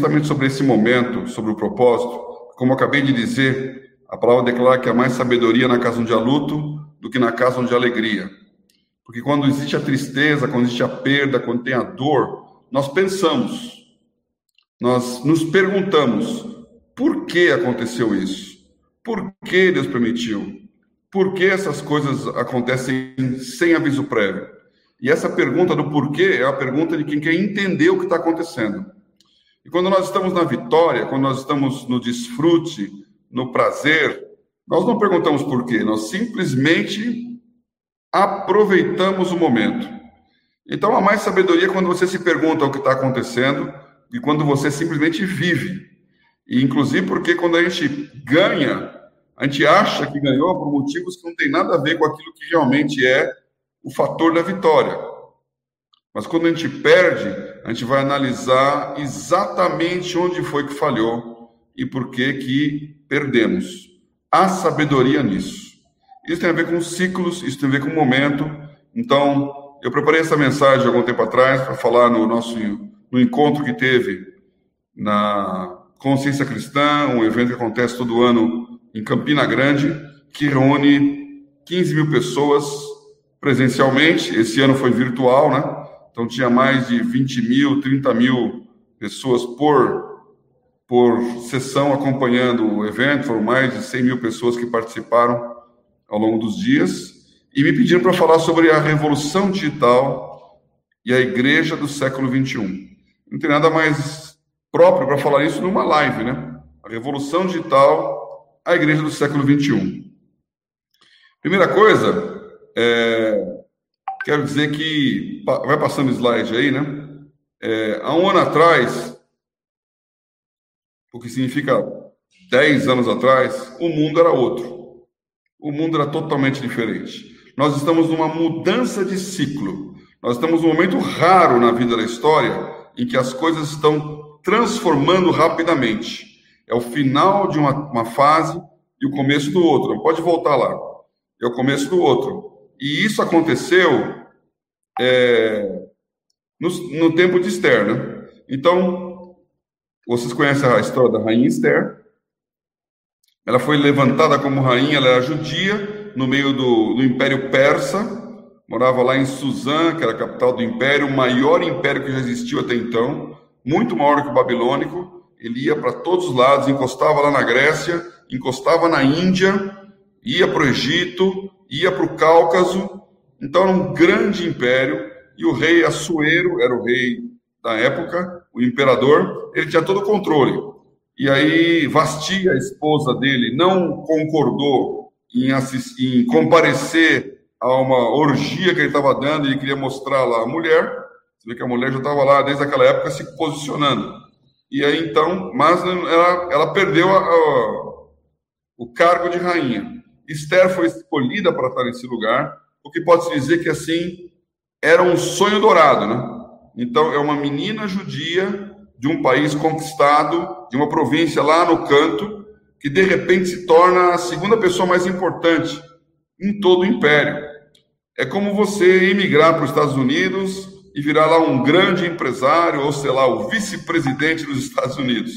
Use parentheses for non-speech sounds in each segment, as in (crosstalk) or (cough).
justamente sobre esse momento, sobre o propósito. Como acabei de dizer, a palavra declara que há mais sabedoria na casa onde há luto do que na casa onde há alegria. Porque quando existe a tristeza, quando existe a perda, quando tem a dor, nós pensamos, nós nos perguntamos: por que aconteceu isso? Por que Deus permitiu? Por que essas coisas acontecem sem aviso prévio? E essa pergunta do porquê é a pergunta de quem quer entender o que está acontecendo. E quando nós estamos na vitória, quando nós estamos no desfrute, no prazer, nós não perguntamos por quê, nós simplesmente aproveitamos o momento. Então, há mais sabedoria quando você se pergunta o que está acontecendo e quando você simplesmente vive. E, inclusive, porque quando a gente ganha, a gente acha que ganhou por motivos que não tem nada a ver com aquilo que realmente é o fator da vitória. Mas quando a gente perde, a gente vai analisar exatamente onde foi que falhou e por que que perdemos. Há sabedoria nisso. Isso tem a ver com ciclos, isso tem a ver com momento. Então, eu preparei essa mensagem algum tempo atrás para falar no nosso no encontro que teve na Consciência Cristã, um evento que acontece todo ano em Campina Grande, que reúne 15 mil pessoas presencialmente. Esse ano foi virtual, né? Então tinha mais de 20 mil, 30 mil pessoas por, por sessão acompanhando o evento. Foram mais de 100 mil pessoas que participaram ao longo dos dias e me pediram para falar sobre a revolução digital e a igreja do século 21. Não tem nada mais próprio para falar isso numa live, né? A revolução digital, a igreja do século 21. Primeira coisa, é, quero dizer que vai passando slide aí, né? É, há um ano atrás, o que significa 10 anos atrás, o mundo era outro o mundo era totalmente diferente. Nós estamos numa mudança de ciclo. Nós estamos num momento raro na vida da história em que as coisas estão transformando rapidamente. É o final de uma, uma fase e o começo do outro. Pode voltar lá. É o começo do outro. E isso aconteceu é, no, no, tempo de Esther, né? Então, vocês conhecem a história da rainha Esther. Ela foi levantada como rainha, ela era judia, no meio do, do Império Persa, morava lá em Suzã, que era a capital do império, o maior império que já existiu até então, muito maior que o babilônico. Ele ia para todos os lados, encostava lá na Grécia, encostava na Índia, ia para o Egito, ia para o Cáucaso. Então era um grande império e o rei Assuero era o rei da época, o imperador, ele tinha todo o controle. E aí Vasti, a esposa dele, não concordou em, assistir, em comparecer a uma orgia que ele estava dando e queria mostrar lá a mulher. Você vê que a mulher já estava lá desde aquela época se posicionando. E aí então, mas ela, ela perdeu a, a, o cargo de rainha. Esther foi escolhida para estar nesse lugar, o que pode se dizer que assim era um sonho dourado, né? Então é uma menina judia de um país conquistado, de uma província lá no canto, que de repente se torna a segunda pessoa mais importante em todo o império. É como você emigrar para os Estados Unidos e virar lá um grande empresário, ou sei lá, o vice-presidente dos Estados Unidos.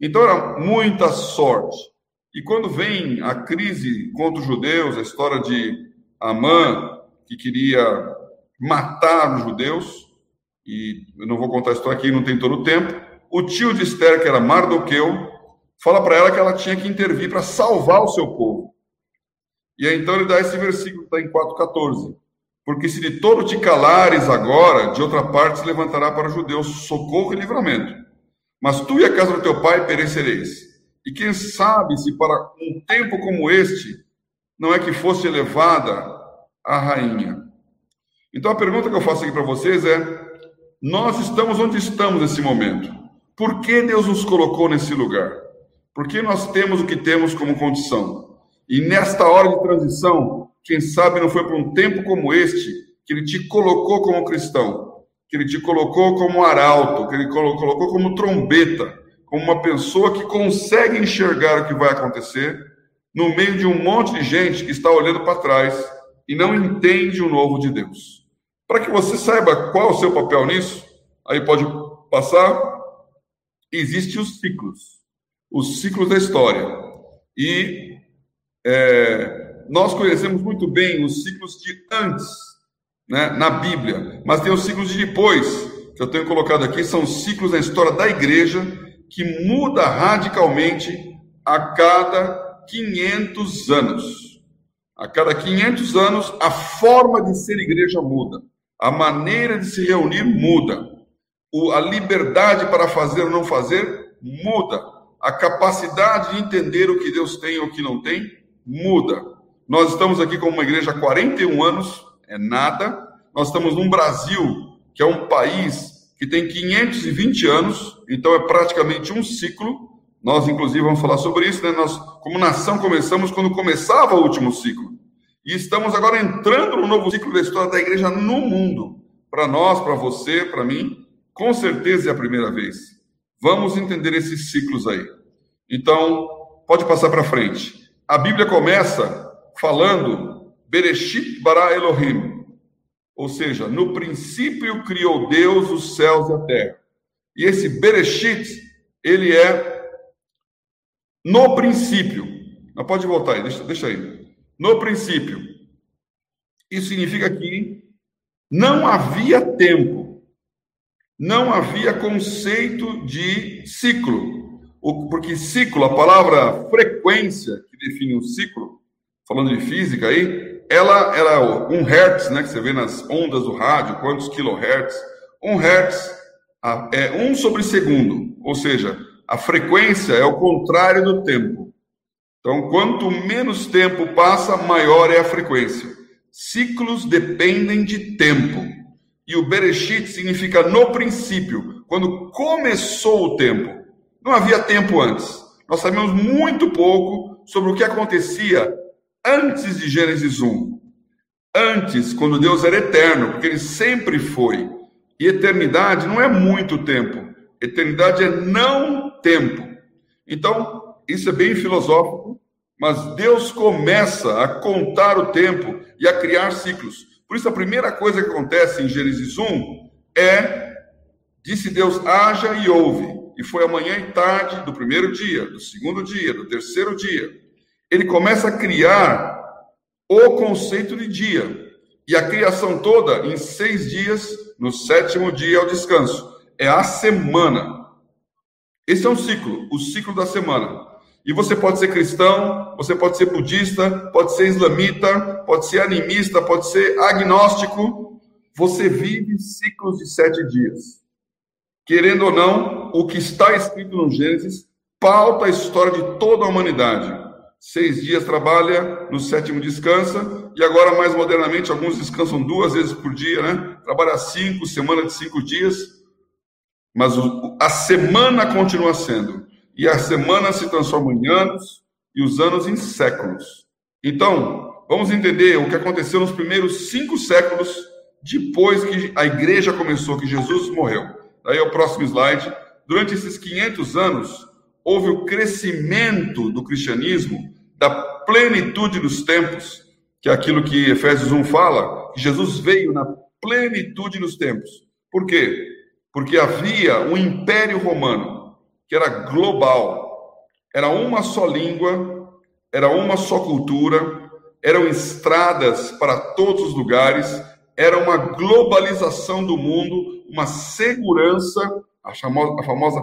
Então era muita sorte. E quando vem a crise contra os judeus, a história de Amã, que queria matar os judeus, e eu não vou contar a história aqui, não tem todo o tempo. O tio de Esther, que era Mardoqueu, fala para ela que ela tinha que intervir para salvar o seu povo. E aí então ele dá esse versículo está em 4,14. Porque se de todo te calares agora, de outra parte se levantará para os judeus socorro e livramento. Mas tu e a casa do teu pai perecereis. E quem sabe se para um tempo como este não é que fosse elevada a rainha. Então a pergunta que eu faço aqui para vocês é: nós estamos onde estamos nesse momento. Por que Deus nos colocou nesse lugar? Porque nós temos o que temos como condição. E nesta hora de transição, quem sabe não foi para um tempo como este que Ele te colocou como cristão, que Ele te colocou como arauto, que Ele colocou como trombeta, como uma pessoa que consegue enxergar o que vai acontecer no meio de um monte de gente que está olhando para trás e não entende o novo de Deus. Para que você saiba qual é o seu papel nisso, aí pode passar. existem os ciclos, os ciclos da história. E é, nós conhecemos muito bem os ciclos de antes, né, na Bíblia, mas tem os ciclos de depois, que eu tenho colocado aqui, são ciclos na história da igreja, que muda radicalmente a cada 500 anos. A cada 500 anos, a forma de ser igreja muda, a maneira de se reunir muda, a liberdade para fazer ou não fazer muda, a capacidade de entender o que Deus tem ou o que não tem muda. Nós estamos aqui como uma igreja há 41 anos, é nada. Nós estamos num Brasil que é um país que tem 520 anos, então é praticamente um ciclo. Nós, inclusive, vamos falar sobre isso, né? Nós, como nação, começamos quando começava o último ciclo. E estamos agora entrando no novo ciclo da história da igreja no mundo. Para nós, para você, para mim, com certeza é a primeira vez. Vamos entender esses ciclos aí. Então, pode passar para frente. A Bíblia começa falando Bereshit bara Elohim, ou seja, no princípio criou Deus os céus e a terra. E esse Bereshit, ele é no princípio. Não pode voltar aí, deixa, deixa aí. No princípio. Isso significa que não havia tempo, não havia conceito de ciclo. Porque ciclo, a palavra frequência que define um ciclo, falando de física aí, ela era um hertz, né, que você vê nas ondas do rádio, quantos kilohertz? Um hertz é um sobre segundo, ou seja, a frequência é o contrário do tempo. Então, quanto menos tempo passa, maior é a frequência. Ciclos dependem de tempo. E o Bereshit significa no princípio, quando começou o tempo. Não havia tempo antes. Nós sabemos muito pouco sobre o que acontecia antes de Gênesis 1. Antes, quando Deus era eterno, porque ele sempre foi. E eternidade não é muito tempo. Eternidade é não tempo. Então, isso é bem filosófico, mas Deus começa a contar o tempo e a criar ciclos. Por isso, a primeira coisa que acontece em Gênesis 1 é: disse Deus, haja e ouve. E foi amanhã e tarde do primeiro dia, do segundo dia, do terceiro dia ele começa a criar o conceito de dia. E a criação toda em seis dias, no sétimo dia é o descanso. É a semana. Esse é um ciclo, o ciclo da semana. E você pode ser cristão, você pode ser budista, pode ser islamita, pode ser animista, pode ser agnóstico. Você vive ciclos de sete dias. Querendo ou não, o que está escrito no Gênesis pauta a história de toda a humanidade. Seis dias trabalha, no sétimo descansa, e agora, mais modernamente, alguns descansam duas vezes por dia, né? Trabalha cinco, semana de cinco dias, mas a semana continua sendo, e a semana se transforma em anos, e os anos em séculos. Então, vamos entender o que aconteceu nos primeiros cinco séculos, depois que a igreja começou, que Jesus morreu. Daí é o próximo slide. Durante esses 500 anos, houve o crescimento do cristianismo da plenitude dos tempos, que é aquilo que Efésios 1 fala, que Jesus veio na plenitude dos tempos. Por quê? Porque havia um império romano que era global, era uma só língua, era uma só cultura, eram estradas para todos os lugares, era uma globalização do mundo, uma segurança, a famosa, a famosa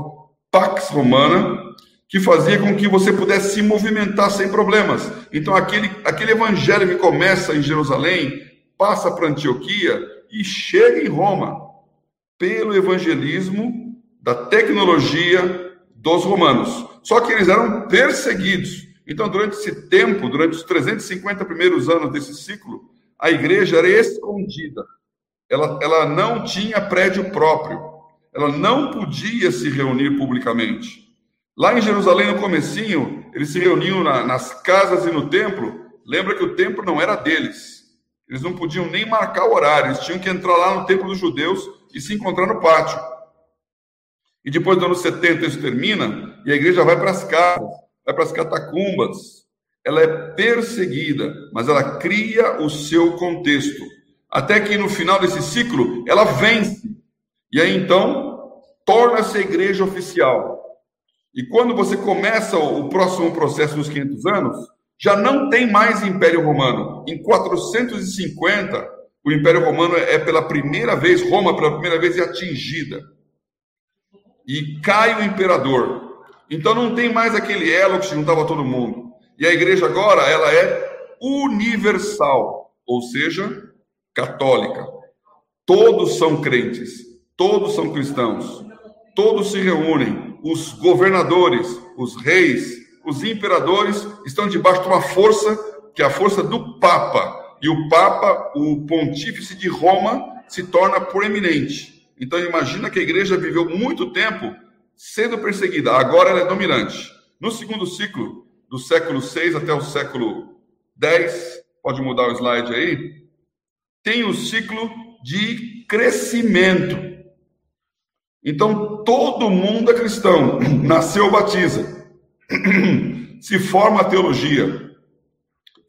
Pax Romana, que fazia com que você pudesse se movimentar sem problemas. Então, aquele, aquele evangelho que começa em Jerusalém, passa para Antioquia e chega em Roma, pelo evangelismo da tecnologia dos romanos. Só que eles eram perseguidos. Então, durante esse tempo, durante os 350 primeiros anos desse ciclo, a igreja era escondida. Ela, ela não tinha prédio próprio. Ela não podia se reunir publicamente. Lá em Jerusalém, no comecinho, eles se reuniam na, nas casas e no templo. Lembra que o templo não era deles. Eles não podiam nem marcar o horário. Eles tinham que entrar lá no templo dos judeus e se encontrar no pátio. E depois do ano 70 isso termina e a igreja vai para as casas, vai para as catacumbas. Ela é perseguida, mas ela cria o seu contexto. Até que no final desse ciclo ela vence. E aí então torna-se a igreja oficial. E quando você começa o próximo processo dos 500 anos, já não tem mais Império Romano. Em 450, o Império Romano é pela primeira vez, Roma pela primeira vez é atingida. E cai o imperador. Então não tem mais aquele elo que juntava todo mundo. E a igreja agora, ela é universal, ou seja, católica. Todos são crentes, todos são cristãos, todos se reúnem. Os governadores, os reis, os imperadores estão debaixo de uma força que é a força do Papa. E o Papa, o pontífice de Roma, se torna proeminente. Então imagina que a igreja viveu muito tempo sendo perseguida, agora ela é dominante. No segundo ciclo, do século 6 até o século 10, pode mudar o slide aí, tem o ciclo de crescimento. Então todo mundo é cristão, (clears throat) nasceu batiza. (clears throat) se forma a teologia.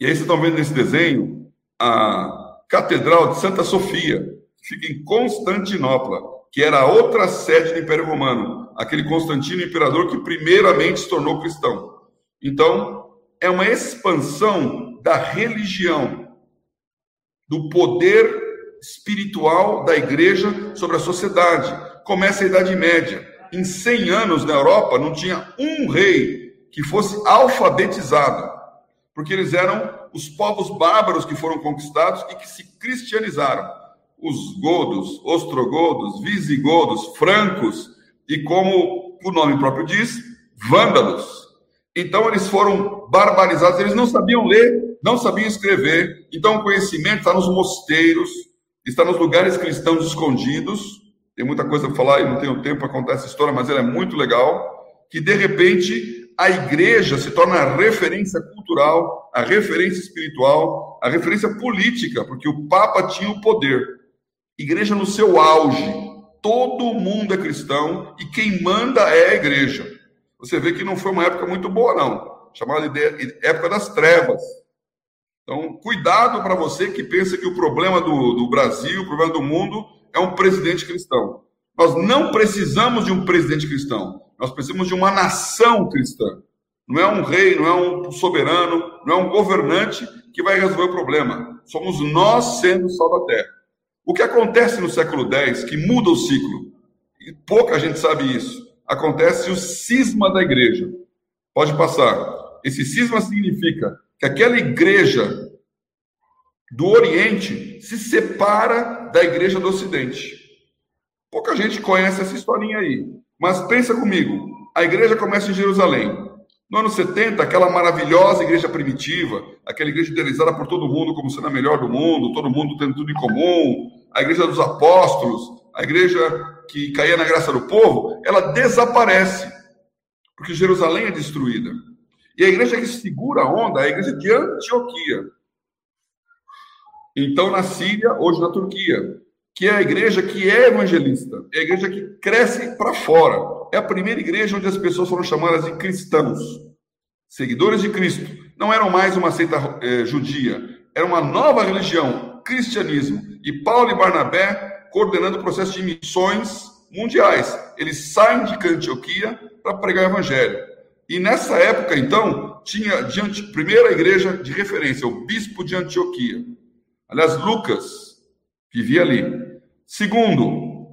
E aí vocês estão vendo nesse desenho a Catedral de Santa Sofia, que fica em Constantinopla, que era a outra sede do Império Romano, aquele Constantino imperador que primeiramente se tornou cristão. Então, é uma expansão da religião, do poder espiritual da igreja sobre a sociedade. Começa a Idade Média. Em 100 anos na Europa não tinha um rei que fosse alfabetizado, porque eles eram os povos bárbaros que foram conquistados e que se cristianizaram. Os godos, ostrogodos, visigodos, francos e, como o nome próprio diz, vândalos. Então eles foram barbarizados, eles não sabiam ler, não sabiam escrever. Então o conhecimento está nos mosteiros, está nos lugares cristãos escondidos. Tem muita coisa para falar e não tenho tempo para contar essa história, mas ela é muito legal. Que de repente a igreja se torna a referência cultural, a referência espiritual, a referência política, porque o Papa tinha o poder. Igreja no seu auge, todo mundo é cristão e quem manda é a igreja. Você vê que não foi uma época muito boa, não. Chamada de época das trevas. Então, cuidado para você que pensa que o problema do, do Brasil, o problema do mundo, é um presidente cristão. Nós não precisamos de um presidente cristão. Nós precisamos de uma nação cristã. Não é um rei, não é um soberano, não é um governante que vai resolver o problema. Somos nós sendo o sal da terra. O que acontece no século X, que muda o ciclo, e pouca gente sabe isso, acontece o cisma da igreja. Pode passar. Esse cisma significa que aquela igreja do Oriente se separa da igreja do Ocidente. Pouca gente conhece essa historinha aí. Mas pensa comigo, a igreja começa em Jerusalém. No ano 70, aquela maravilhosa igreja primitiva, aquela igreja idealizada por todo mundo como sendo a melhor do mundo, todo mundo tendo tudo em comum, a igreja dos apóstolos, a igreja que caía na graça do povo, ela desaparece, porque Jerusalém é destruída. E a igreja que segura a onda é a igreja de Antioquia. Então, na Síria, hoje na Turquia que é a igreja que é evangelista, é a igreja que cresce para fora. É a primeira igreja onde as pessoas foram chamadas de cristãos, seguidores de Cristo. Não eram mais uma seita é, judia, era uma nova religião, cristianismo. E Paulo e Barnabé coordenando o processo de missões mundiais. Eles saem de Antioquia para pregar o evangelho. E nessa época, então, tinha diante, primeira igreja de referência, o bispo de Antioquia. Aliás, Lucas, vivia ali. Segundo,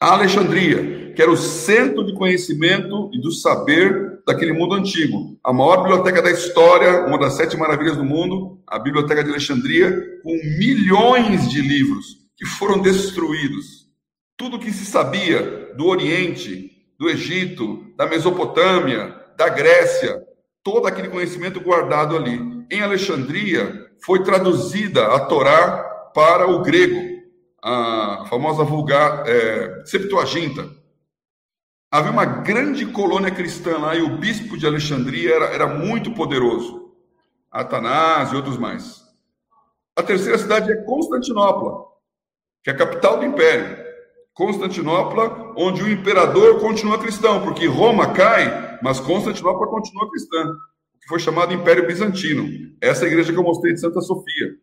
a Alexandria, que era o centro de conhecimento e do saber daquele mundo antigo. A maior biblioteca da história, uma das sete maravilhas do mundo, a Biblioteca de Alexandria, com milhões de livros que foram destruídos. Tudo que se sabia do Oriente, do Egito, da Mesopotâmia, da Grécia, todo aquele conhecimento guardado ali. Em Alexandria foi traduzida a Torá para o grego, a famosa vulgar é, Septuaginta. Havia uma grande colônia cristã lá e o bispo de Alexandria era, era muito poderoso. Atanás e outros mais. A terceira cidade é Constantinopla, que é a capital do império. Constantinopla, onde o imperador continua cristão, porque Roma cai, mas Constantinopla continua cristã, que foi chamado Império Bizantino. Essa é igreja que eu mostrei de Santa Sofia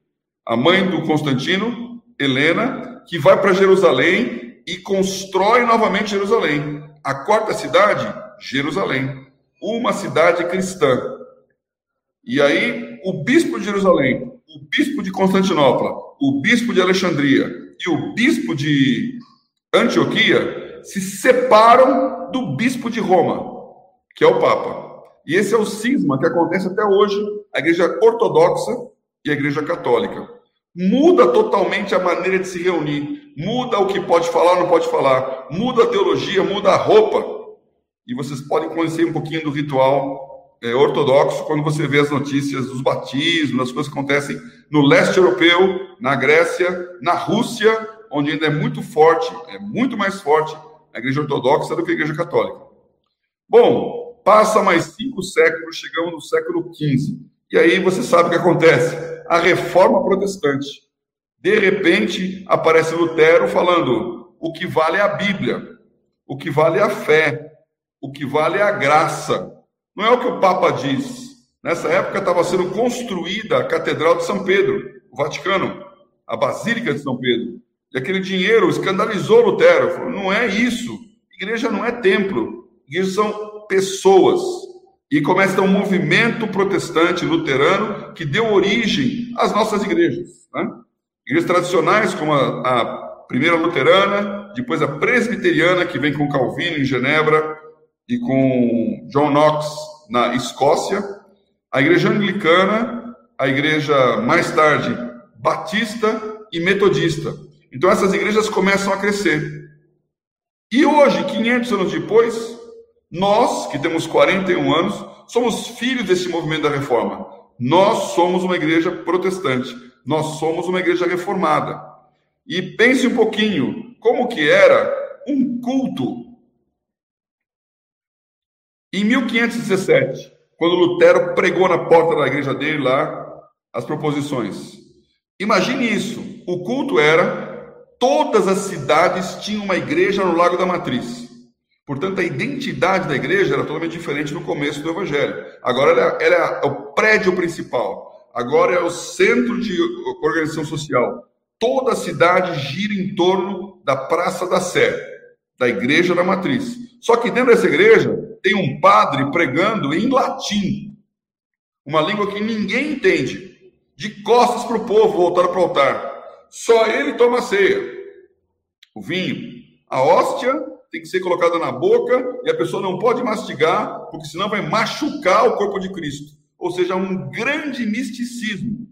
a mãe do Constantino, Helena, que vai para Jerusalém e constrói novamente Jerusalém. A quarta cidade, Jerusalém, uma cidade cristã. E aí, o bispo de Jerusalém, o bispo de Constantinopla, o bispo de Alexandria e o bispo de Antioquia se separam do bispo de Roma, que é o Papa. E esse é o cisma que acontece até hoje, a igreja ortodoxa e a igreja católica. Muda totalmente a maneira de se reunir, muda o que pode falar, não pode falar, muda a teologia, muda a roupa. E vocês podem conhecer um pouquinho do ritual é, ortodoxo quando você vê as notícias dos batismos, das coisas que acontecem no leste europeu, na Grécia, na Rússia, onde ainda é muito forte, é muito mais forte a igreja ortodoxa do que a igreja católica. Bom, passa mais cinco séculos, chegamos no século XV. E aí você sabe o que acontece? A reforma protestante. De repente, aparece Lutero falando: o que vale é a Bíblia, o que vale é a fé, o que vale é a graça. Não é o que o Papa diz. Nessa época estava sendo construída a Catedral de São Pedro, o Vaticano, a Basílica de São Pedro. E aquele dinheiro escandalizou Lutero. Falou, não é isso. Igreja não é templo. Igreja são pessoas. E começa um movimento protestante luterano que deu origem às nossas igrejas. Né? Igrejas tradicionais, como a, a primeira luterana, depois a presbiteriana, que vem com Calvino em Genebra, e com John Knox na Escócia, a igreja anglicana, a igreja mais tarde batista e metodista. Então essas igrejas começam a crescer. E hoje, 500 anos depois, nós, que temos 41 anos, somos filhos desse movimento da reforma. Nós somos uma igreja protestante. Nós somos uma igreja reformada. E pense um pouquinho como que era um culto em 1517, quando Lutero pregou na porta da igreja dele lá as proposições. Imagine isso. O culto era todas as cidades tinham uma igreja no Lago da Matriz. Portanto, a identidade da igreja era totalmente diferente no começo do Evangelho. Agora ela, é o prédio principal. Agora é o centro de organização social. Toda a cidade gira em torno da Praça da Sé, da Igreja da Matriz. Só que dentro dessa igreja tem um padre pregando em latim, uma língua que ninguém entende, de costas para o povo, voltado para o altar. Só ele toma ceia. O vinho, a hóstia tem que ser colocada na boca e a pessoa não pode mastigar, porque senão vai machucar o corpo de Cristo. Ou seja, um grande misticismo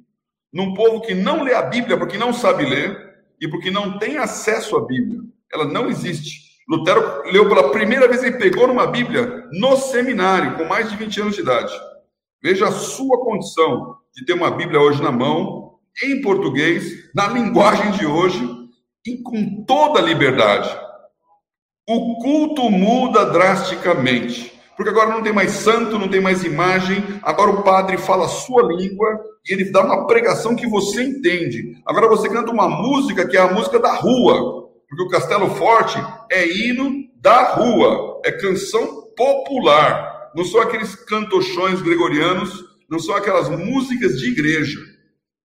num povo que não lê a Bíblia porque não sabe ler e porque não tem acesso à Bíblia. Ela não existe. Lutero leu pela primeira vez, ele pegou numa Bíblia no seminário, com mais de 20 anos de idade. Veja a sua condição de ter uma Bíblia hoje na mão, em português, na linguagem de hoje, e com toda a liberdade. O culto muda drasticamente, porque agora não tem mais santo, não tem mais imagem, agora o padre fala a sua língua e ele dá uma pregação que você entende. Agora você canta uma música que é a música da rua, porque o Castelo Forte é hino da rua, é canção popular. Não são aqueles cantochões gregorianos, não são aquelas músicas de igreja.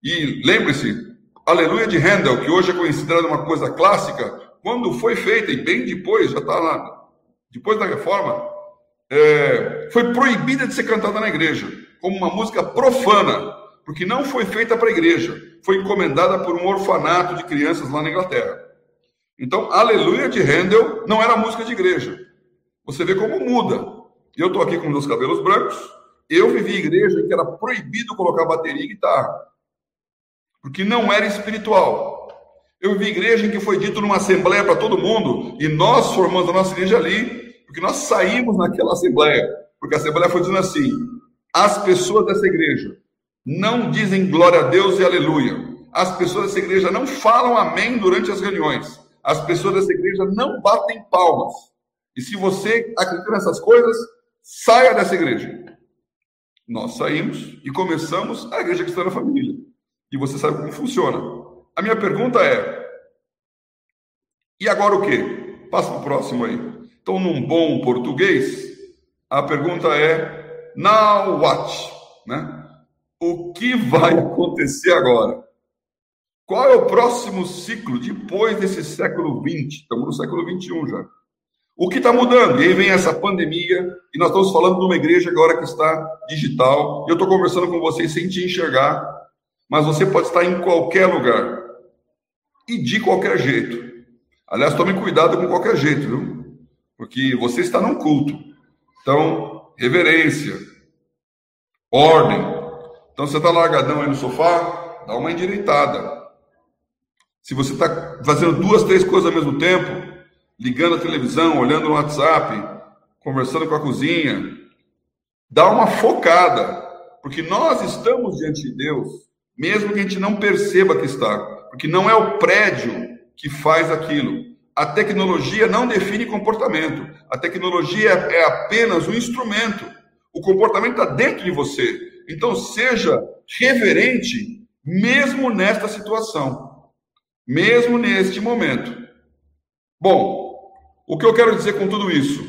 E lembre-se, Aleluia de Handel, que hoje é considerada uma coisa clássica, quando foi feita, e bem depois, já está lá, depois da reforma, é, foi proibida de ser cantada na igreja, como uma música profana, porque não foi feita para a igreja, foi encomendada por um orfanato de crianças lá na Inglaterra. Então, Aleluia de Handel não era música de igreja. Você vê como muda. Eu estou aqui com meus cabelos brancos. Eu vivi igreja em que era proibido colocar bateria e guitarra, porque não era espiritual. Eu vivi igreja em que foi dito numa assembleia para todo mundo, e nós formamos a nossa igreja ali, porque nós saímos naquela assembleia, porque a assembleia foi dizendo assim: as pessoas dessa igreja não dizem glória a Deus e aleluia. As pessoas dessa igreja não falam amém durante as reuniões as pessoas dessa igreja não batem palmas. E se você acredita nessas coisas, saia dessa igreja. Nós saímos e começamos a igreja cristã da família. E você sabe como funciona. A minha pergunta é: e agora o quê? Passa para o próximo aí. Então, num bom português, a pergunta é: now what? Né? O que vai (laughs) acontecer agora? Qual é o próximo ciclo depois desse século XX? Estamos no século XXI já. O que está mudando? E aí vem essa pandemia, e nós estamos falando de uma igreja agora que está digital. Eu estou conversando com vocês sem te enxergar, mas você pode estar em qualquer lugar e de qualquer jeito. Aliás, tome cuidado com qualquer jeito, viu? Porque você está num culto. Então, reverência, ordem. Então, você está largadão aí no sofá, dá uma endireitada. Se você está fazendo duas, três coisas ao mesmo tempo, ligando a televisão, olhando no WhatsApp, conversando com a cozinha, dá uma focada, porque nós estamos diante de Deus, mesmo que a gente não perceba que está, porque não é o prédio que faz aquilo. A tecnologia não define comportamento. A tecnologia é apenas um instrumento. O comportamento está dentro de você. Então, seja reverente, mesmo nesta situação, mesmo neste momento. Bom, o que eu quero dizer com tudo isso?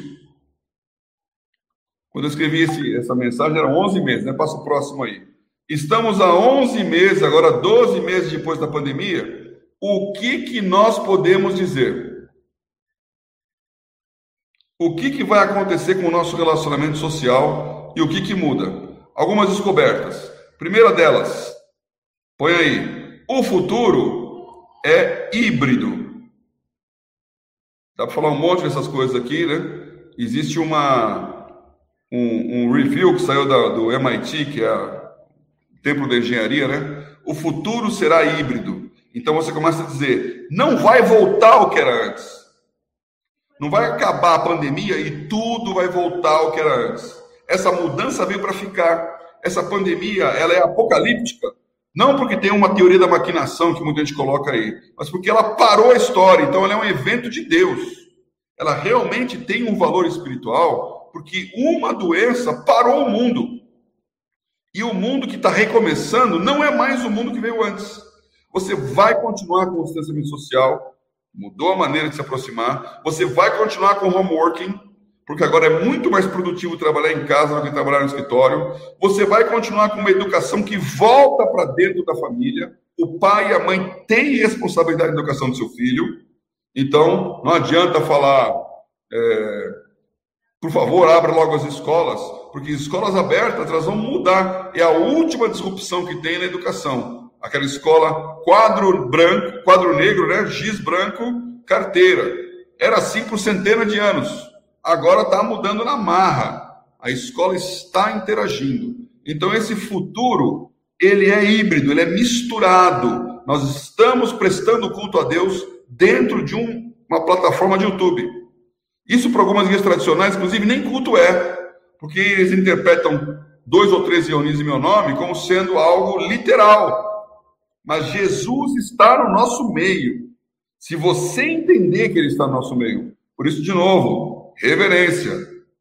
Quando eu escrevi esse, essa mensagem, eram 11 meses, né? Passa o próximo aí. Estamos há 11 meses, agora 12 meses depois da pandemia, o que, que nós podemos dizer? O que, que vai acontecer com o nosso relacionamento social e o que, que muda? Algumas descobertas. Primeira delas, põe aí, o futuro é híbrido. Dá para falar um monte dessas coisas aqui, né? Existe uma, um, um review que saiu da, do MIT, que é o Templo da Engenharia, né? O futuro será híbrido. Então você começa a dizer: não vai voltar ao que era antes. Não vai acabar a pandemia e tudo vai voltar ao que era antes. Essa mudança veio para ficar. Essa pandemia, ela é apocalíptica. Não porque tem uma teoria da maquinação que muita gente coloca aí, mas porque ela parou a história. Então ela é um evento de Deus. Ela realmente tem um valor espiritual, porque uma doença parou o mundo. E o mundo que está recomeçando não é mais o mundo que veio antes. Você vai continuar com o distanciamento social, mudou a maneira de se aproximar. Você vai continuar com o homeworking, porque agora é muito mais produtivo trabalhar em casa do que trabalhar no escritório. Você vai continuar com uma educação que volta para dentro da família. O pai e a mãe têm responsabilidade na educação do seu filho. Então, não adianta falar, é, por favor, abra logo as escolas, porque escolas abertas elas vão mudar. É a última disrupção que tem na educação aquela escola quadro branco, quadro negro, né? Giz branco, carteira. Era assim por centenas de anos. Agora está mudando na marra. A escola está interagindo. Então esse futuro ele é híbrido, ele é misturado. Nós estamos prestando culto a Deus dentro de um, uma plataforma de YouTube. Isso para algumas igrejas tradicionais, inclusive, nem culto é, porque eles interpretam dois ou três reuniões em meu nome como sendo algo literal mas Jesus está no nosso meio. Se você entender que ele está no nosso meio, por isso, de novo, reverência.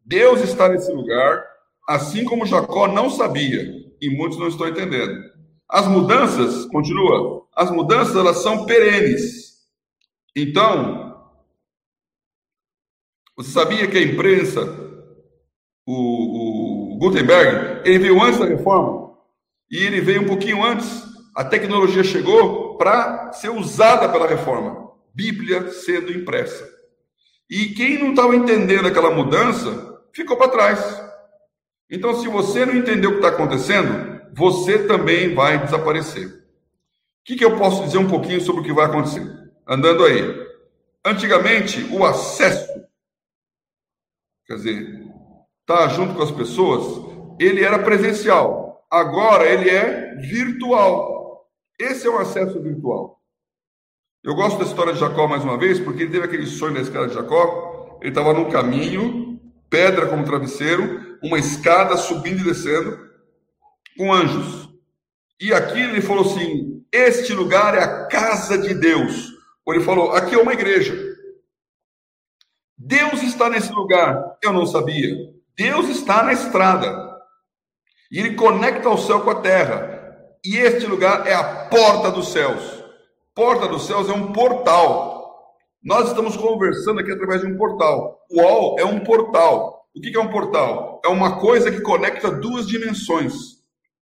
Deus está nesse lugar, assim como Jacó não sabia, e muitos não estão entendendo. As mudanças, continua, as mudanças elas são perenes. Então, você sabia que a imprensa, o, o Gutenberg, ele veio antes da reforma, e ele veio um pouquinho antes a tecnologia chegou para ser usada pela reforma. Bíblia sendo impressa. E quem não estava entendendo aquela mudança ficou para trás. Então, se você não entendeu o que está acontecendo, você também vai desaparecer. O que, que eu posso dizer um pouquinho sobre o que vai acontecer? Andando aí. Antigamente, o acesso, quer dizer, estar tá junto com as pessoas, ele era presencial. Agora ele é virtual. Esse é o acesso virtual. Eu gosto da história de Jacó mais uma vez, porque ele teve aquele sonho da escada de Jacó. Ele estava num caminho, pedra como travesseiro, uma escada subindo e descendo, com anjos. E aqui ele falou assim: Este lugar é a casa de Deus. Ou ele falou: Aqui é uma igreja. Deus está nesse lugar. Eu não sabia. Deus está na estrada. E ele conecta o céu com a terra. E este lugar é a porta dos céus. Porta dos céus é um portal. Nós estamos conversando aqui através de um portal. O UOL é um portal. O que é um portal? É uma coisa que conecta duas dimensões.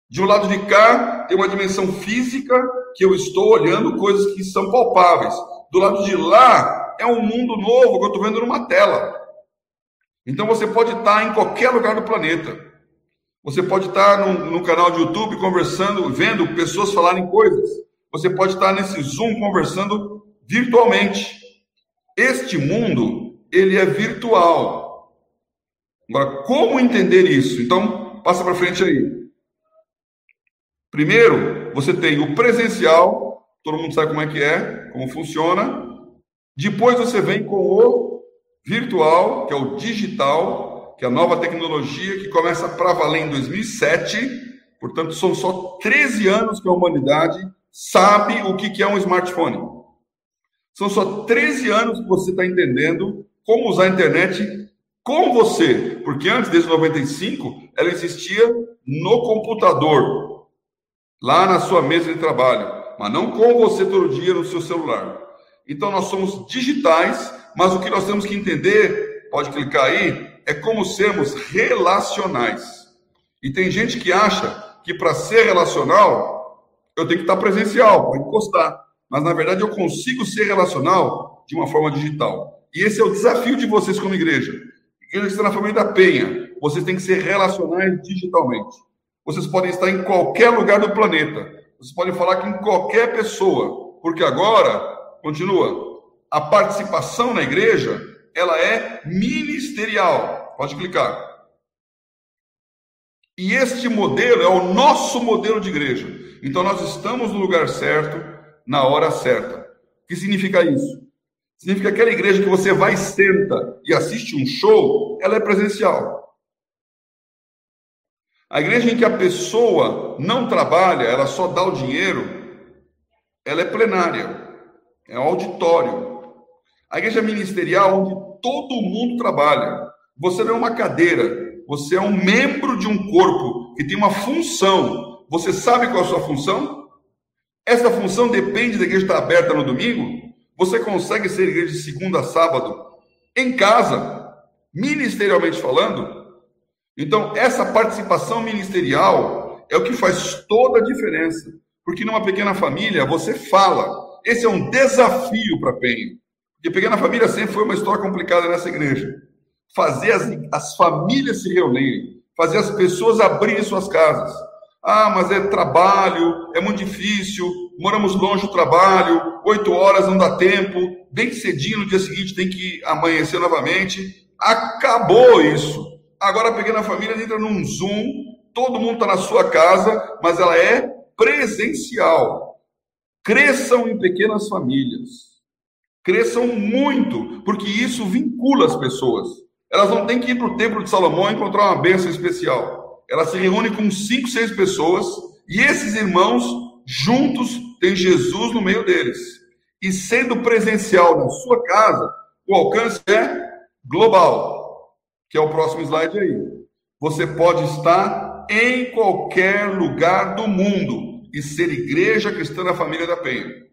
De um lado de cá tem uma dimensão física que eu estou olhando coisas que são palpáveis. Do lado de lá é um mundo novo que eu estou vendo numa tela. Então você pode estar em qualquer lugar do planeta. Você pode estar no, no canal de YouTube conversando, vendo pessoas falarem coisas. Você pode estar nesse Zoom conversando virtualmente. Este mundo, ele é virtual. Agora, como entender isso? Então, passa para frente aí. Primeiro, você tem o presencial, todo mundo sabe como é que é, como funciona. Depois você vem com o virtual, que é o digital, que é a nova tecnologia que começa para valer em 2007. Portanto, são só 13 anos que a humanidade sabe o que é um smartphone. São só 13 anos que você está entendendo como usar a internet com você, porque antes, desde 95, ela existia no computador, lá na sua mesa de trabalho, mas não com você todo dia no seu celular. Então, nós somos digitais, mas o que nós temos que entender, pode clicar aí, é como sermos relacionais. E tem gente que acha que para ser relacional, eu tenho que estar presencial, pode encostar. Mas na verdade eu consigo ser relacional de uma forma digital. E esse é o desafio de vocês como igreja. Igreja que está na família da Penha, vocês têm que ser relacionais digitalmente. Vocês podem estar em qualquer lugar do planeta. Vocês podem falar com qualquer pessoa, porque agora, continua, a participação na igreja, ela é ministerial. Pode clicar. E este modelo é o nosso modelo de igreja. Então nós estamos no lugar certo, na hora certa. O que significa isso? Significa que aquela igreja que você vai, senta e assiste um show, ela é presencial. A igreja em que a pessoa não trabalha, ela só dá o dinheiro, ela é plenária, é um auditório. A igreja ministerial, onde todo mundo trabalha. Você não é uma cadeira, você é um membro de um corpo que tem uma função você sabe qual é a sua função? Essa função depende da igreja estar aberta no domingo? Você consegue ser igreja de segunda a sábado em casa, ministerialmente falando? Então, essa participação ministerial é o que faz toda a diferença. Porque numa pequena família, você fala. Esse é um desafio para Penha. Porque pequena família sempre foi uma história complicada nessa igreja. Fazer as, as famílias se reunirem, fazer as pessoas abrirem suas casas ah, mas é trabalho, é muito difícil, moramos longe do trabalho, oito horas não dá tempo, bem cedinho no dia seguinte tem que amanhecer novamente. Acabou isso. Agora a pequena família entra num Zoom, todo mundo está na sua casa, mas ela é presencial. Cresçam em pequenas famílias. Cresçam muito, porque isso vincula as pessoas. Elas não têm que ir para o templo de Salomão encontrar uma bênção especial ela se reúne com cinco, seis pessoas, e esses irmãos, juntos, têm Jesus no meio deles. E sendo presencial na sua casa, o alcance é global, que é o próximo slide aí. Você pode estar em qualquer lugar do mundo e ser igreja cristã da família da Penha.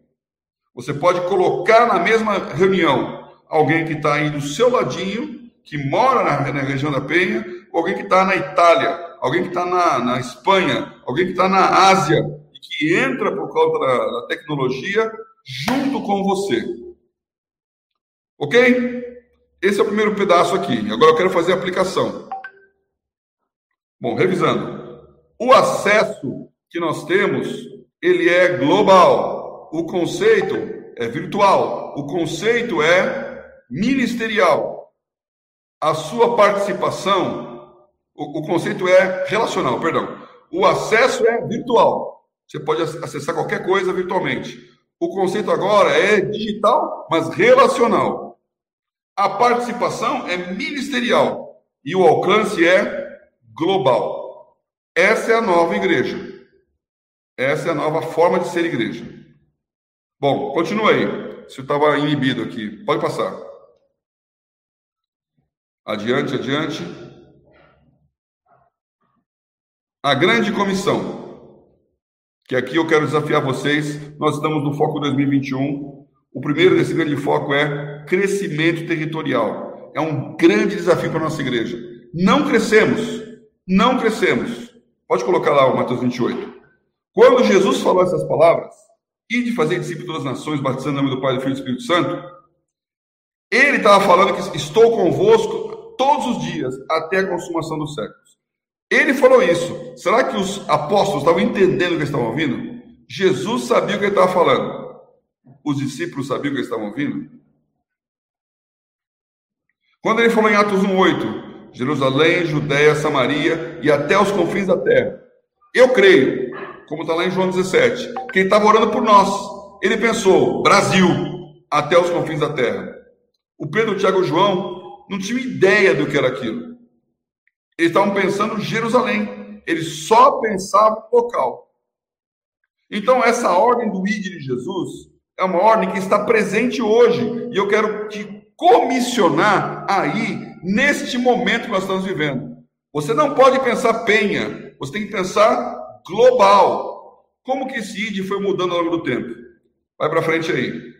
Você pode colocar na mesma reunião alguém que está aí do seu ladinho, que mora na, na região da Penha, ou alguém que está na Itália, alguém que está na, na Espanha, alguém que está na Ásia e que entra por causa da, da tecnologia junto com você. Ok? Esse é o primeiro pedaço aqui. Agora eu quero fazer a aplicação. Bom, revisando. O acesso que nós temos, ele é global. O conceito é virtual. O conceito é ministerial. A sua participação o, o conceito é relacional, perdão. O acesso é virtual. Você pode acessar qualquer coisa virtualmente. O conceito agora é digital, mas relacional. A participação é ministerial e o alcance é global. Essa é a nova igreja. Essa é a nova forma de ser igreja. Bom, continua aí. Se eu estava inibido aqui, pode passar. Adiante, adiante. A grande comissão, que aqui eu quero desafiar vocês, nós estamos no Foco 2021. O primeiro desse grande foco é crescimento territorial. É um grande desafio para a nossa igreja. Não crescemos, não crescemos. Pode colocar lá o Mateus 28. Quando Jesus falou essas palavras, e de fazer discípulos das nações, batizando em nome do Pai, do Filho e do Espírito Santo, ele estava falando que estou convosco todos os dias até a consumação dos séculos. Ele falou isso. Será que os apóstolos estavam entendendo o que estavam ouvindo? Jesus sabia o que ele estava falando. Os discípulos sabiam o que estavam ouvindo? Quando ele falou em Atos 1,8, Jerusalém, Judéia, Samaria e até os confins da terra. Eu creio, como está lá em João 17, que ele estava orando por nós. Ele pensou, Brasil, até os confins da terra. O Pedro, Tiago e João não tinham ideia do que era aquilo. Eles estavam pensando Jerusalém. Eles só pensavam local. Então, essa ordem do ID de Jesus é uma ordem que está presente hoje. E eu quero te comissionar aí, neste momento que nós estamos vivendo. Você não pode pensar penha, você tem que pensar global. Como que esse ID foi mudando ao longo do tempo? Vai para frente aí.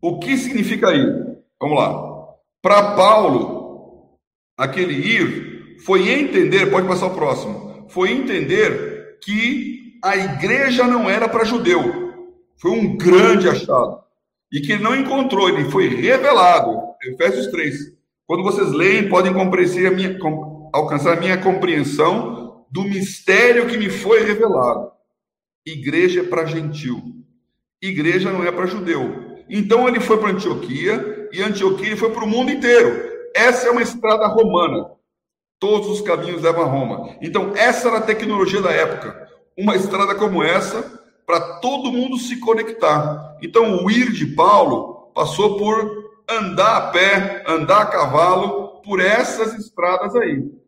O que significa ir? Vamos lá. Para Paulo, aquele ir foi entender, pode passar o próximo, foi entender que a igreja não era para judeu. Foi um grande achado. E que ele não encontrou, ele foi revelado. Efésios 3. Quando vocês leem, podem compreender a minha, alcançar a minha compreensão do mistério que me foi revelado. Igreja é para gentil. Igreja não é para judeu. Então ele foi para Antioquia e Antioquia ele foi para o mundo inteiro. Essa é uma estrada romana. Todos os caminhos levam a Roma. Então essa era a tecnologia da época. Uma estrada como essa para todo mundo se conectar. Então o ir de Paulo passou por andar a pé, andar a cavalo por essas estradas aí.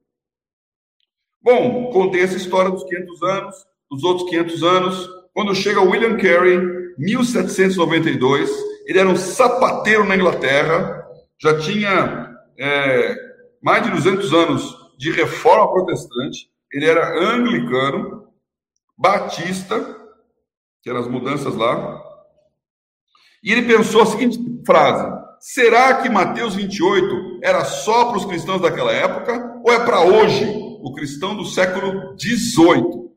Bom, contei essa história dos 500 anos, dos outros 500 anos. Quando chega William Carey, 1792, ele era um sapateiro na Inglaterra, já tinha é, mais de 200 anos de reforma protestante, ele era anglicano, batista, que eram as mudanças lá, e ele pensou a seguinte frase: será que Mateus 28 era só para os cristãos daquela época ou é para hoje, o cristão do século 18?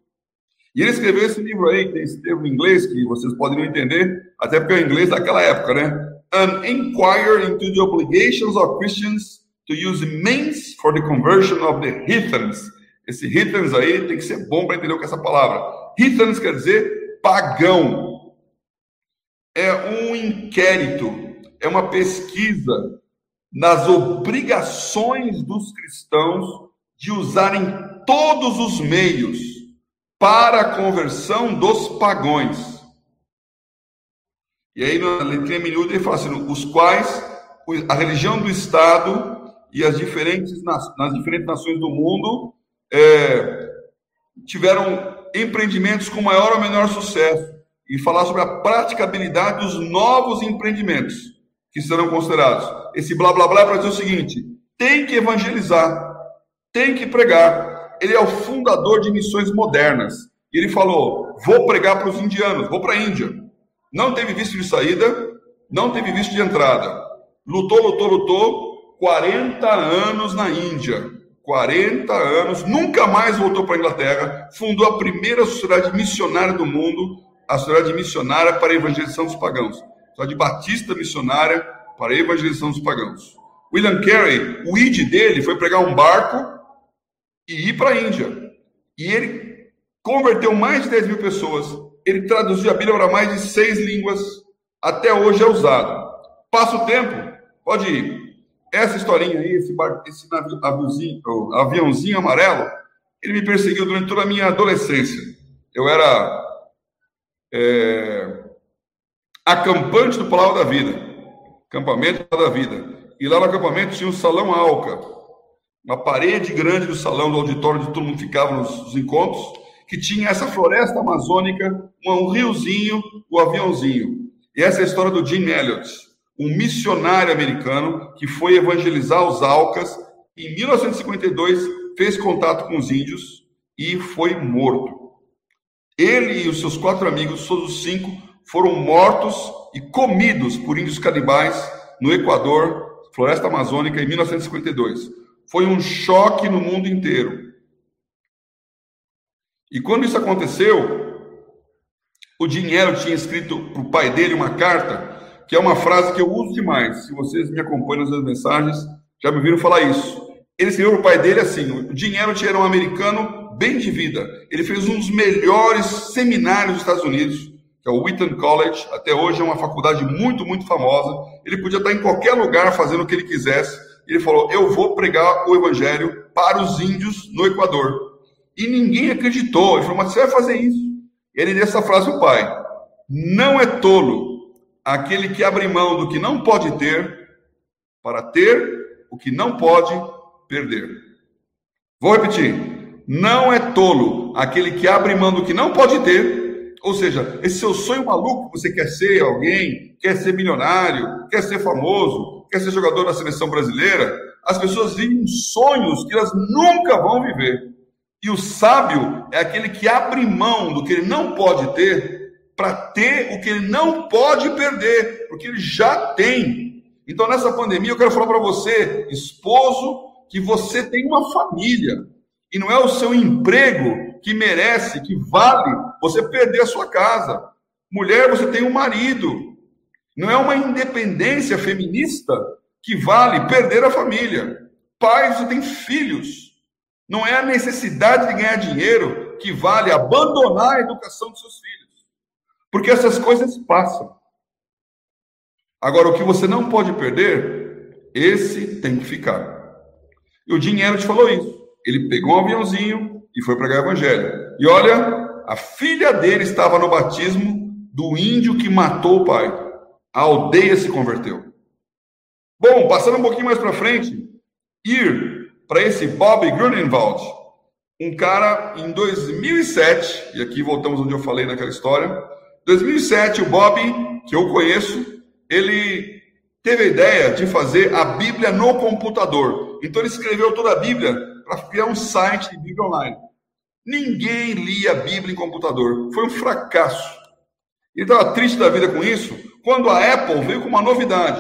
E ele escreveu esse livro aí, tem esse termo em inglês que vocês podem não entender, até porque é o inglês daquela época, né? An Inquiry into the Obligations of Christians to Use Means for the Conversion of the Heathens. Esse heathens aí tem que ser bom para entender o que é essa palavra. Heathens quer dizer pagão. É um inquérito, é uma pesquisa nas obrigações dos cristãos de usarem todos os meios para a conversão dos pagões. E aí, na letrinha miúda, ele fala assim: os quais a religião do Estado e as diferentes, nas diferentes nações do mundo é, tiveram empreendimentos com maior ou menor sucesso. E falar sobre a praticabilidade dos novos empreendimentos que serão considerados. Esse blá blá blá é para dizer o seguinte: tem que evangelizar, tem que pregar, ele é o fundador de missões modernas. E ele falou: vou pregar para os indianos, vou para a Índia. Não teve visto de saída, não teve visto de entrada. Lutou, lutou, lutou, 40 anos na Índia. 40 anos, nunca mais voltou para a Inglaterra, fundou a primeira sociedade missionária do mundo, a Sociedade Missionária para a Evangelização dos Pagãos. Sociedade Batista Missionária para a Evangelização dos Pagãos. William Carey, o id dele foi pregar um barco e ir para a Índia. E ele converteu mais de 10 mil pessoas. Ele traduziu a Bíblia para mais de seis línguas. Até hoje é usado. Passa o tempo, pode ir. Essa historinha aí, esse, bar, esse aviãozinho, aviãozinho amarelo, ele me perseguiu durante toda a minha adolescência. Eu era é, acampante do Palavra da Vida, acampamento da Vida. E lá no acampamento tinha um salão Alca, uma parede grande do salão do auditório onde todo mundo ficava nos encontros, que tinha essa floresta amazônica, um riozinho, o aviãozinho. E essa é a história do Jim Elliot, um missionário americano que foi evangelizar os Alcas. Em 1952, fez contato com os índios e foi morto. Ele e os seus quatro amigos, todos os cinco, foram mortos e comidos por índios canibais no Equador, floresta amazônica, em 1952. Foi um choque no mundo inteiro. E quando isso aconteceu, o dinheiro tinha escrito para o pai dele uma carta que é uma frase que eu uso demais. Se vocês me acompanham nas mensagens, já me viram falar isso. Ele escreveu para o pai dele assim: o dinheiro tinha um americano bem de vida. Ele fez um dos melhores seminários dos Estados Unidos, que é o Wheaton College. Até hoje é uma faculdade muito, muito famosa. Ele podia estar em qualquer lugar fazendo o que ele quisesse. Ele falou: Eu vou pregar o evangelho para os índios no Equador. E ninguém acreditou. Ele falou: Mas você vai fazer isso? Ele disse essa frase ao pai: Não é tolo aquele que abre mão do que não pode ter para ter o que não pode perder. Vou repetir: Não é tolo aquele que abre mão do que não pode ter, ou seja, esse seu sonho maluco, você quer ser alguém, quer ser milionário, quer ser famoso, quer ser jogador da seleção brasileira, as pessoas vivem sonhos que elas nunca vão viver. E o sábio é aquele que abre mão do que ele não pode ter para ter o que ele não pode perder, porque ele já tem. Então, nessa pandemia, eu quero falar para você, esposo, que você tem uma família. E não é o seu emprego que merece, que vale você perder a sua casa. Mulher, você tem um marido. Não é uma independência feminista que vale perder a família. Pai, você tem filhos. Não é a necessidade de ganhar dinheiro que vale abandonar a educação dos seus filhos. Porque essas coisas passam. Agora, o que você não pode perder, esse tem que ficar. E o dinheiro te falou isso. Ele pegou um aviãozinho e foi pregar o evangelho. E olha, a filha dele estava no batismo do índio que matou o pai. A aldeia se converteu. Bom, passando um pouquinho mais para frente, Ir para esse Bob Grunenwald, um cara em 2007, e aqui voltamos onde eu falei naquela história. 2007, o Bob, que eu conheço, ele teve a ideia de fazer a Bíblia no computador. Então ele escreveu toda a Bíblia para criar um site de Bíblia online. Ninguém lia a Bíblia em computador. Foi um fracasso. Ele estava triste da vida com isso, quando a Apple veio com uma novidade.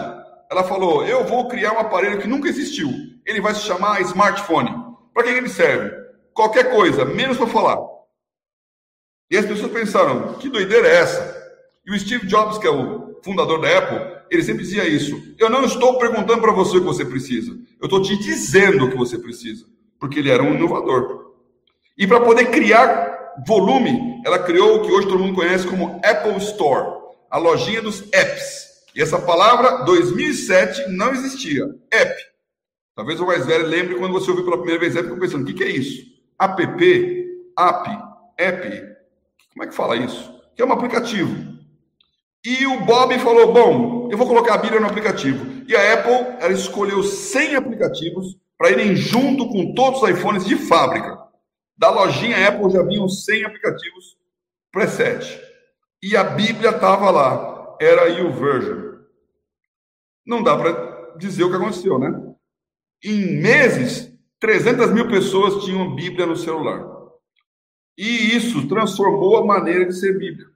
Ela falou: Eu vou criar um aparelho que nunca existiu. Ele vai se chamar smartphone. Para que ele serve? Qualquer coisa, menos para falar. E as pessoas pensaram: Que doideira é essa? E o Steve Jobs, que é o fundador da Apple, ele sempre dizia isso: Eu não estou perguntando para você o que você precisa. Eu estou te dizendo o que você precisa. Porque ele era um inovador. E para poder criar volume, ela criou o que hoje todo mundo conhece como Apple Store a lojinha dos apps. E essa palavra 2007 não existia. App. Talvez o mais velho lembre quando você ouviu pela primeira vez app, ficou pensando, o que, é isso? App, app, app. Como é que fala isso? Que é um aplicativo. E o Bob falou, bom, eu vou colocar a Bíblia no aplicativo. E a Apple, ela escolheu 100 aplicativos para irem junto com todos os iPhones de fábrica. Da lojinha Apple já vinham 100 aplicativos preset. E a Bíblia estava lá era o Version. Não dá para dizer o que aconteceu, né? Em meses, 300 mil pessoas tinham Bíblia no celular. E isso transformou a maneira de ser Bíblia.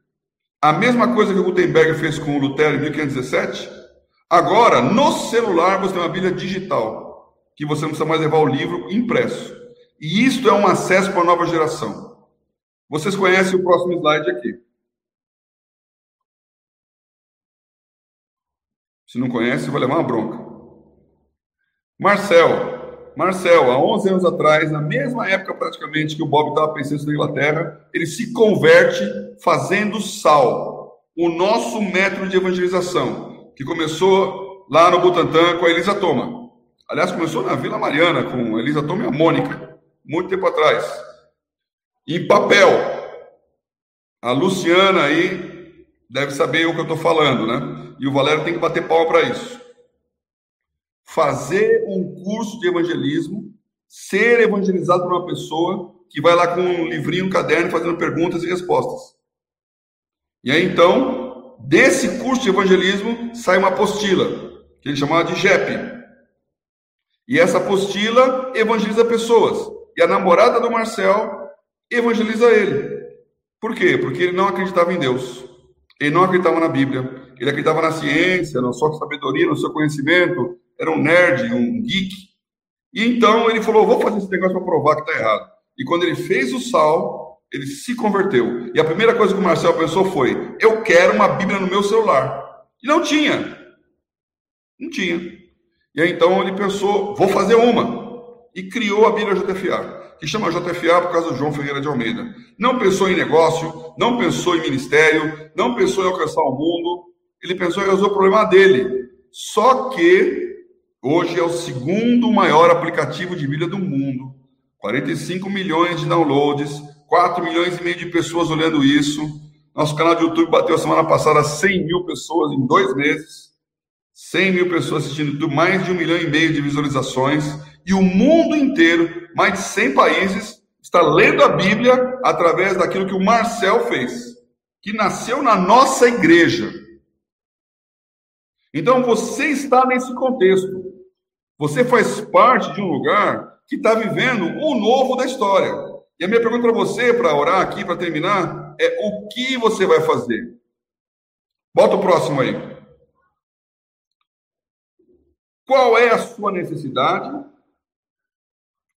A mesma coisa que o Gutenberg fez com o Lutero em 1517. Agora, no celular, você tem uma Bíblia digital, que você não precisa mais levar o livro impresso. E isto é um acesso para a nova geração. Vocês conhecem o próximo slide aqui. Se não conhece, vai levar uma bronca. Marcel. Marcel, há 11 anos atrás, na mesma época praticamente que o Bob estava pensando na Inglaterra, ele se converte fazendo sal, o nosso método de evangelização, que começou lá no Butantã com a Elisa Toma. Aliás, começou na Vila Mariana com a Elisa Toma e a Mônica, muito tempo atrás. Em papel. A Luciana aí deve saber o que eu estou falando, né? E o Valério tem que bater palma para isso. Fazer um curso de evangelismo, ser evangelizado por uma pessoa que vai lá com um livrinho, um caderno, fazendo perguntas e respostas. E aí, então, desse curso de evangelismo sai uma apostila, que ele chamava de JEP. E essa apostila evangeliza pessoas. E a namorada do Marcel evangeliza ele. Por quê? Porque ele não acreditava em Deus. Ele não acreditava na Bíblia. Ele acreditava na ciência, na sua sabedoria, no seu conhecimento, era um nerd, um geek. E então ele falou: vou fazer esse negócio para provar que está errado. E quando ele fez o sal, ele se converteu. E a primeira coisa que o Marcel pensou foi: eu quero uma Bíblia no meu celular. E não tinha. Não tinha. E aí então ele pensou, vou fazer uma. E criou a Bíblia JFA, que chama JFA por causa do João Ferreira de Almeida. Não pensou em negócio, não pensou em ministério, não pensou em alcançar o mundo, ele pensou em resolver o problema dele. Só que hoje é o segundo maior aplicativo de Bíblia do mundo. 45 milhões de downloads, 4 milhões e meio de pessoas olhando isso. Nosso canal de YouTube bateu semana passada 100 mil pessoas em dois meses. 100 mil pessoas assistindo mais de um milhão e meio de visualizações. E o mundo inteiro, mais de 100 países, está lendo a Bíblia através daquilo que o Marcel fez, que nasceu na nossa igreja. Então você está nesse contexto. Você faz parte de um lugar que está vivendo o novo da história. E a minha pergunta para você, para orar aqui, para terminar, é o que você vai fazer? Bota o próximo aí. Qual é a sua necessidade?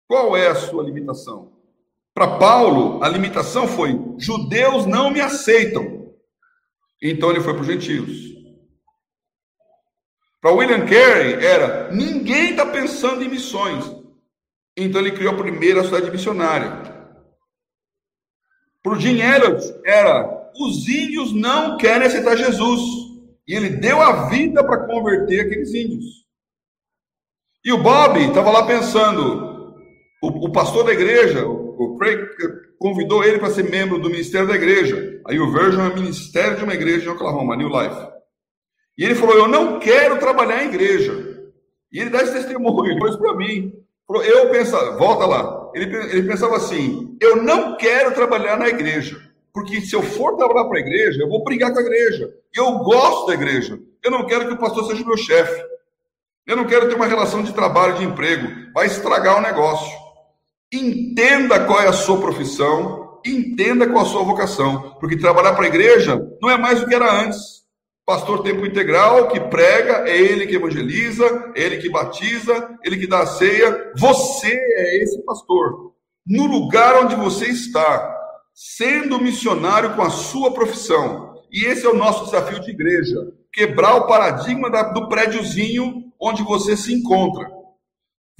Qual é a sua limitação? Para Paulo, a limitação foi: judeus não me aceitam. Então ele foi para os gentios. Para William Carey era: ninguém está pensando em missões. Então ele criou a primeira cidade missionária. Para o Jim Elliot era: os índios não querem aceitar Jesus. E ele deu a vida para converter aqueles índios. E o Bob estava lá pensando: o, o, pastor da igreja, o, Craig, convidou ele para ser membro do ministério da igreja. Aí o Virgin é ministério de uma igreja em Oklahoma, New Life. E ele falou: Eu não quero trabalhar em igreja. E ele dá esse testemunho, falou para mim. Falou, eu pensava, volta lá. Ele, ele pensava assim: Eu não quero trabalhar na igreja. Porque se eu for trabalhar para a igreja, eu vou brigar com a igreja. Eu gosto da igreja. Eu não quero que o pastor seja meu chefe. Eu não quero ter uma relação de trabalho, de emprego. Vai estragar o negócio. Entenda qual é a sua profissão. Entenda qual é a sua vocação. Porque trabalhar para a igreja não é mais o que era antes. Pastor tempo integral que prega, é ele que evangeliza, é ele que batiza, ele que dá a ceia. Você é esse pastor. No lugar onde você está, sendo missionário com a sua profissão. E esse é o nosso desafio de igreja: quebrar o paradigma do prédiozinho onde você se encontra.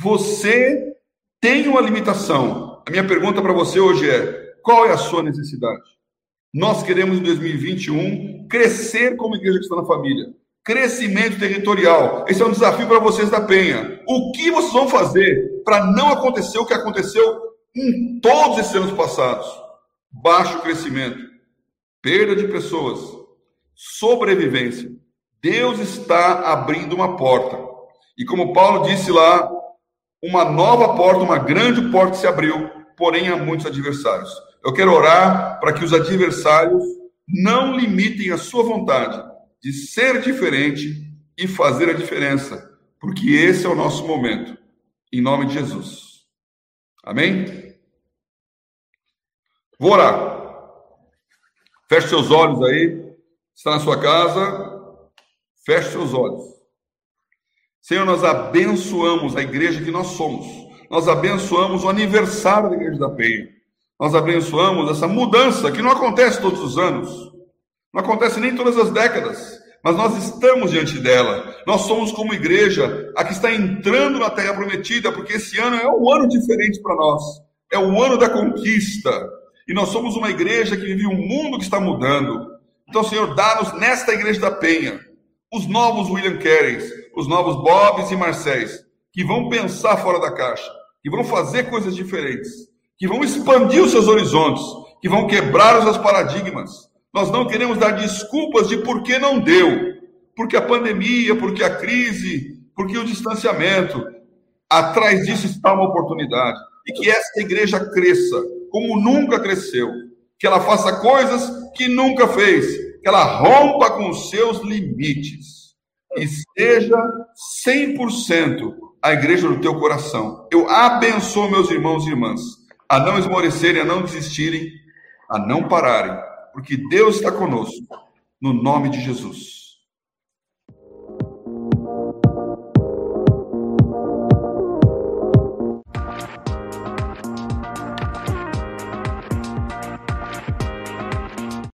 Você tem uma limitação. A minha pergunta para você hoje é: qual é a sua necessidade? Nós queremos em 2021 crescer como igreja cristã na família. Crescimento territorial. Esse é um desafio para vocês da Penha. O que vocês vão fazer para não acontecer o que aconteceu em todos esses anos passados? Baixo crescimento, perda de pessoas, sobrevivência. Deus está abrindo uma porta. E como Paulo disse lá, uma nova porta, uma grande porta se abriu, porém há muitos adversários. Eu quero orar para que os adversários não limitem a sua vontade de ser diferente e fazer a diferença, porque esse é o nosso momento. Em nome de Jesus. Amém? Vou orar. Feche seus olhos aí. Está na sua casa. Feche seus olhos. Senhor, nós abençoamos a igreja que nós somos. Nós abençoamos o aniversário da Igreja da Penha nós abençoamos essa mudança que não acontece todos os anos, não acontece nem todas as décadas, mas nós estamos diante dela. Nós somos como igreja a que está entrando na terra prometida, porque esse ano é um ano diferente para nós. É o ano da conquista. E nós somos uma igreja que vive um mundo que está mudando. Então, Senhor, dá-nos nesta igreja da Penha os novos William Careys, os novos Bobs e Marcéis, que vão pensar fora da caixa, que vão fazer coisas diferentes que vão expandir os seus horizontes, que vão quebrar os seus paradigmas. Nós não queremos dar desculpas de por que não deu, porque a pandemia, porque a crise, porque o distanciamento. Atrás disso está uma oportunidade. E que essa igreja cresça como nunca cresceu. Que ela faça coisas que nunca fez. Que ela rompa com os seus limites. E seja 100% a igreja do teu coração. Eu abençoo meus irmãos e irmãs a não esmorecerem, a não desistirem, a não pararem, porque Deus está conosco, no nome de Jesus.